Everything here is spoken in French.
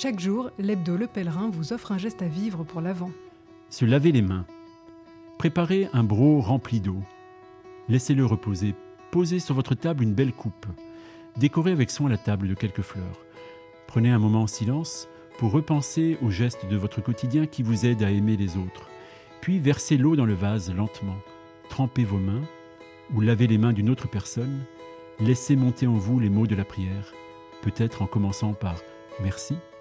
Chaque jour, l'hebdo Le Pèlerin vous offre un geste à vivre pour l'avant. Se laver les mains. Préparez un broc rempli d'eau. Laissez-le reposer. Posez sur votre table une belle coupe. Décorez avec soin la table de quelques fleurs. Prenez un moment en silence pour repenser aux gestes de votre quotidien qui vous aident à aimer les autres. Puis versez l'eau dans le vase lentement. Trempez vos mains ou lavez les mains d'une autre personne. Laissez monter en vous les mots de la prière, peut-être en commençant par merci.